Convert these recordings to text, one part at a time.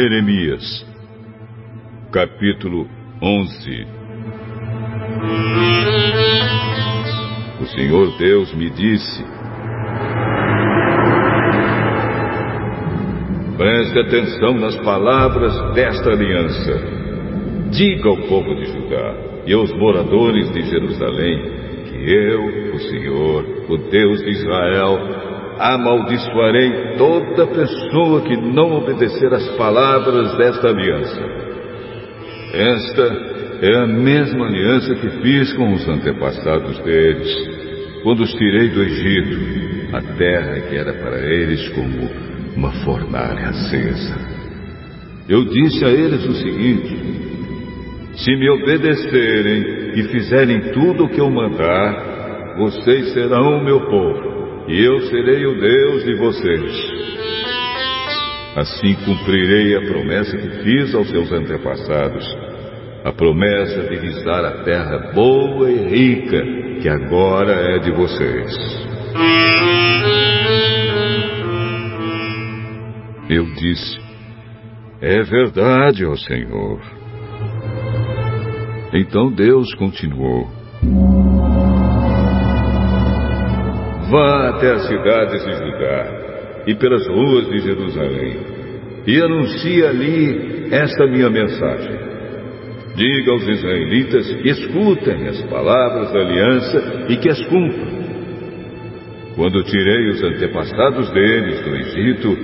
Jeremias, capítulo 11 O Senhor Deus me disse: Preste atenção nas palavras desta aliança. Diga ao povo de Judá e aos moradores de Jerusalém que eu, o Senhor, o Deus de Israel, amaldiçoarei toda pessoa que não obedecer às palavras desta aliança. Esta é a mesma aliança que fiz com os antepassados deles, quando os tirei do Egito, a terra que era para eles como uma fornalha acesa. Eu disse a eles o seguinte: se me obedecerem e fizerem tudo o que eu mandar, vocês serão o meu povo e eu serei o Deus de vocês. Assim cumprirei a promessa que fiz aos seus antepassados, a promessa de lhes dar a terra boa e rica que agora é de vocês. Eu disse: É verdade, ó Senhor. Então Deus continuou: Vá até as cidades de Judá e pelas ruas de Jerusalém e anuncie ali esta minha mensagem. Diga aos israelitas que escutem as palavras da aliança e que as cumpram. Quando tirei os antepassados deles do Egito,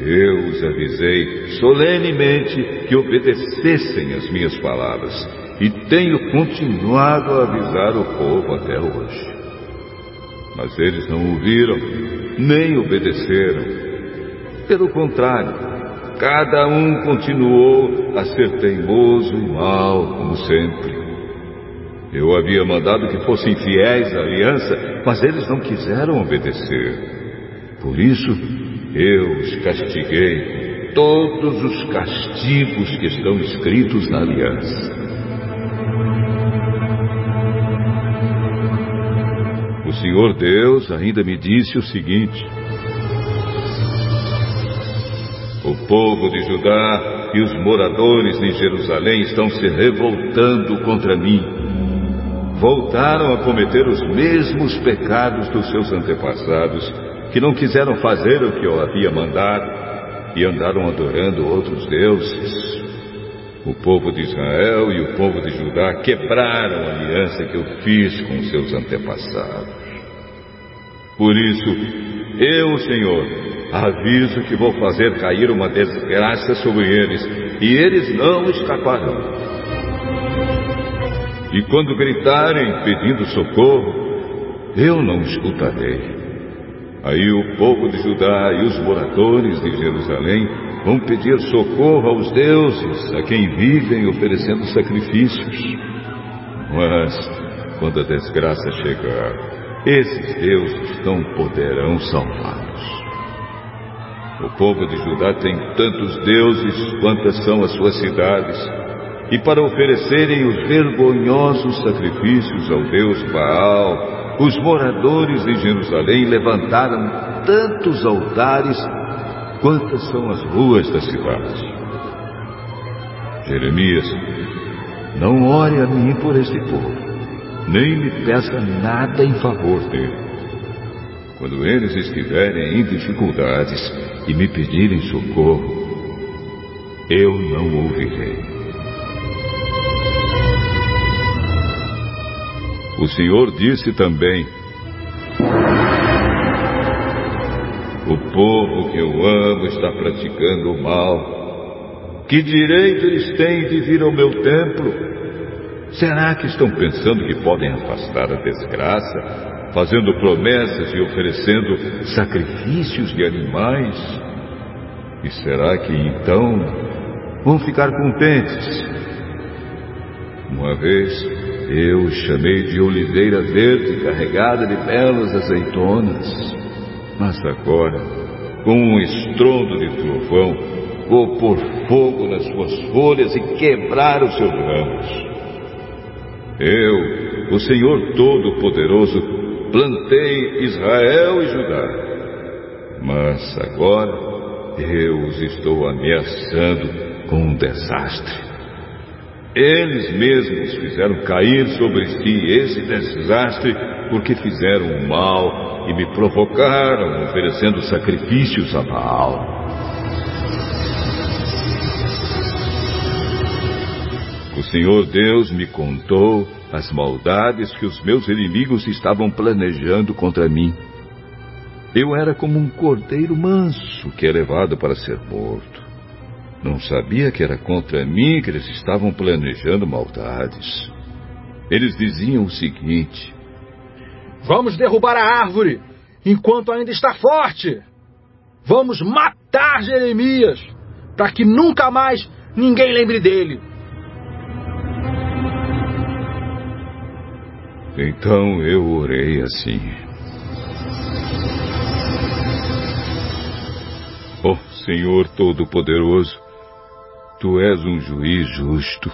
eu os avisei solenemente que obedecessem as minhas palavras e tenho continuado a avisar o povo até hoje. Mas eles não ouviram, nem obedeceram. Pelo contrário, cada um continuou a ser teimoso e mau, como sempre. Eu havia mandado que fossem fiéis à aliança, mas eles não quiseram obedecer. Por isso, eu os castiguei com todos os castigos que estão escritos na aliança. Senhor Deus ainda me disse o seguinte: O povo de Judá e os moradores de Jerusalém estão se revoltando contra mim. Voltaram a cometer os mesmos pecados dos seus antepassados, que não quiseram fazer o que eu havia mandado e andaram adorando outros deuses. O povo de Israel e o povo de Judá quebraram a aliança que eu fiz com seus antepassados. Por isso, eu, Senhor, aviso que vou fazer cair uma desgraça sobre eles, e eles não escaparão. E quando gritarem pedindo socorro, eu não escutarei. Aí o povo de Judá e os moradores de Jerusalém vão pedir socorro aos deuses a quem vivem oferecendo sacrifícios. Mas, quando a desgraça chegar, esses deuses não poderão salvá-los. O povo de Judá tem tantos deuses quantas são as suas cidades, e para oferecerem os vergonhosos sacrifícios ao Deus Baal, os moradores de Jerusalém levantaram tantos altares quantas são as ruas da cidade. Jeremias, não ore a mim por este povo nem me peça nada em favor dele. Quando eles estiverem em dificuldades e me pedirem socorro, eu não ouvirei. O Senhor disse também: O povo que eu amo está praticando o mal. Que direito eles têm de vir ao meu templo? Será que estão pensando que podem afastar a desgraça, fazendo promessas e oferecendo sacrifícios de animais? E será que então vão ficar contentes? Uma vez eu chamei de oliveira verde carregada de belas azeitonas, mas agora, com um estrondo de trovão, vou pôr fogo nas suas folhas e quebrar os seus ramos. Eu, o Senhor Todo-Poderoso, plantei Israel e Judá. Mas agora eu os estou ameaçando com um desastre. Eles mesmos fizeram cair sobre si esse desastre porque fizeram mal e me provocaram oferecendo sacrifícios a Baal. Senhor Deus me contou as maldades que os meus inimigos estavam planejando contra mim. Eu era como um cordeiro manso que é levado para ser morto. Não sabia que era contra mim que eles estavam planejando maldades. Eles diziam o seguinte: Vamos derrubar a árvore enquanto ainda está forte. Vamos matar Jeremias para que nunca mais ninguém lembre dele. Então eu orei assim. Oh, Senhor Todo-Poderoso, Tu és um juiz justo.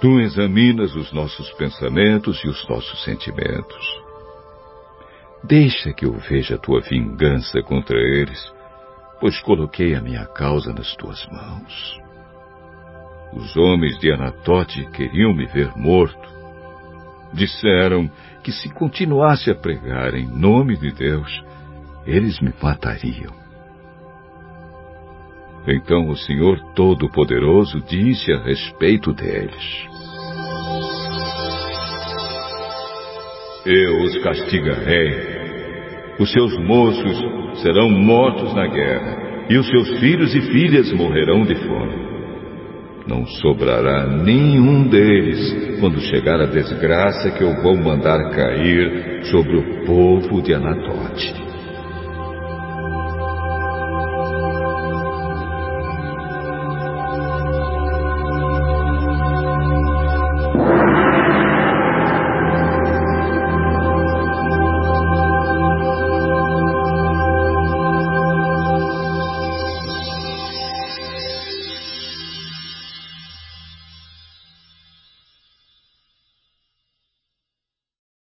Tu examinas os nossos pensamentos e os nossos sentimentos. Deixa que eu veja a tua vingança contra eles, pois coloquei a minha causa nas tuas mãos. Os homens de Anatote queriam me ver morto, Disseram que se continuasse a pregar em nome de Deus, eles me matariam. Então o Senhor Todo-Poderoso disse a respeito deles: Eu os castigarei. Os seus moços serão mortos na guerra, e os seus filhos e filhas morrerão de fome. Não sobrará nenhum deles quando chegar a desgraça que eu vou mandar cair sobre o povo de Anatote.